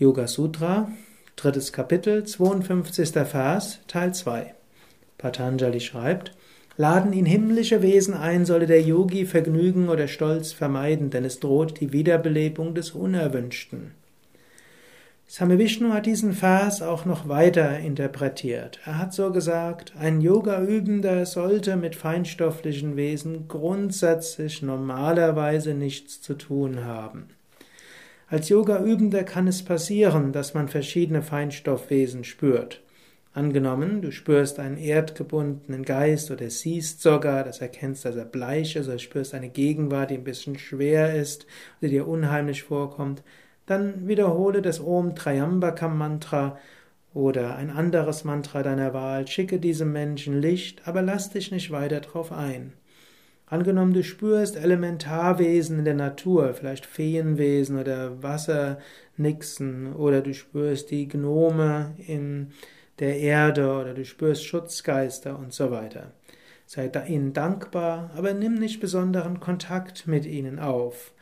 Yoga Sutra, drittes Kapitel, 52. Vers, Teil 2. Patanjali schreibt, Laden ihn himmlische Wesen ein, solle der Yogi Vergnügen oder Stolz vermeiden, denn es droht die Wiederbelebung des Unerwünschten. Same Vishnu hat diesen Vers auch noch weiter interpretiert. Er hat so gesagt, ein Yoga-Übender sollte mit feinstofflichen Wesen grundsätzlich normalerweise nichts zu tun haben. Als Yoga-Übender kann es passieren, dass man verschiedene Feinstoffwesen spürt. Angenommen, du spürst einen erdgebundenen Geist oder siehst sogar, dass erkennst, dass er bleich ist, oder spürst eine Gegenwart, die ein bisschen schwer ist oder dir unheimlich vorkommt, dann wiederhole das Om Triambakam Mantra oder ein anderes Mantra deiner Wahl, schicke diesem Menschen Licht, aber lass dich nicht weiter drauf ein. Angenommen, du spürst Elementarwesen in der Natur, vielleicht Feenwesen oder Wassernixen, oder du spürst die Gnome in der Erde, oder du spürst Schutzgeister und so weiter. Sei ihnen dankbar, aber nimm nicht besonderen Kontakt mit ihnen auf.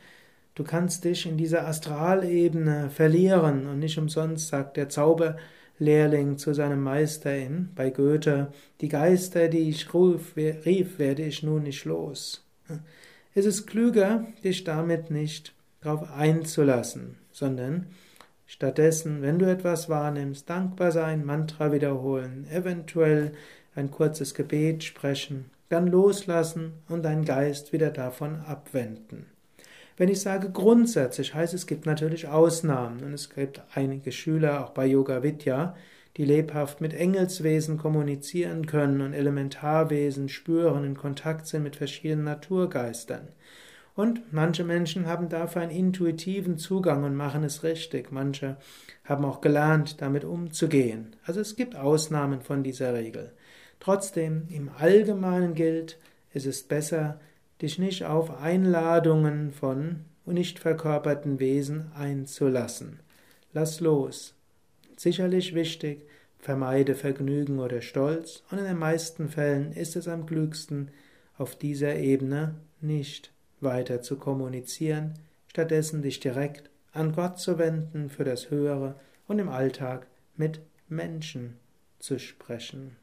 Du kannst dich in dieser Astralebene verlieren und nicht umsonst sagt der Zauber, Lehrling zu seinem Meister in, bei Goethe, die Geister, die ich ruf, rief, werde ich nun nicht los. Es ist klüger, dich damit nicht darauf einzulassen, sondern stattdessen, wenn du etwas wahrnimmst, dankbar sein, Mantra wiederholen, eventuell ein kurzes Gebet sprechen, dann loslassen und deinen Geist wieder davon abwenden. Wenn ich sage grundsätzlich, heißt es gibt natürlich Ausnahmen. Und es gibt einige Schüler, auch bei Yoga Vidya, die lebhaft mit Engelswesen kommunizieren können und Elementarwesen spüren, in Kontakt sind mit verschiedenen Naturgeistern. Und manche Menschen haben dafür einen intuitiven Zugang und machen es richtig. Manche haben auch gelernt, damit umzugehen. Also es gibt Ausnahmen von dieser Regel. Trotzdem, im Allgemeinen gilt, es ist besser, dich nicht auf Einladungen von nicht verkörperten Wesen einzulassen. Lass los. Sicherlich wichtig, vermeide Vergnügen oder Stolz, und in den meisten Fällen ist es am klügsten, auf dieser Ebene nicht weiter zu kommunizieren, stattdessen dich direkt an Gott zu wenden für das Höhere und im Alltag mit Menschen zu sprechen.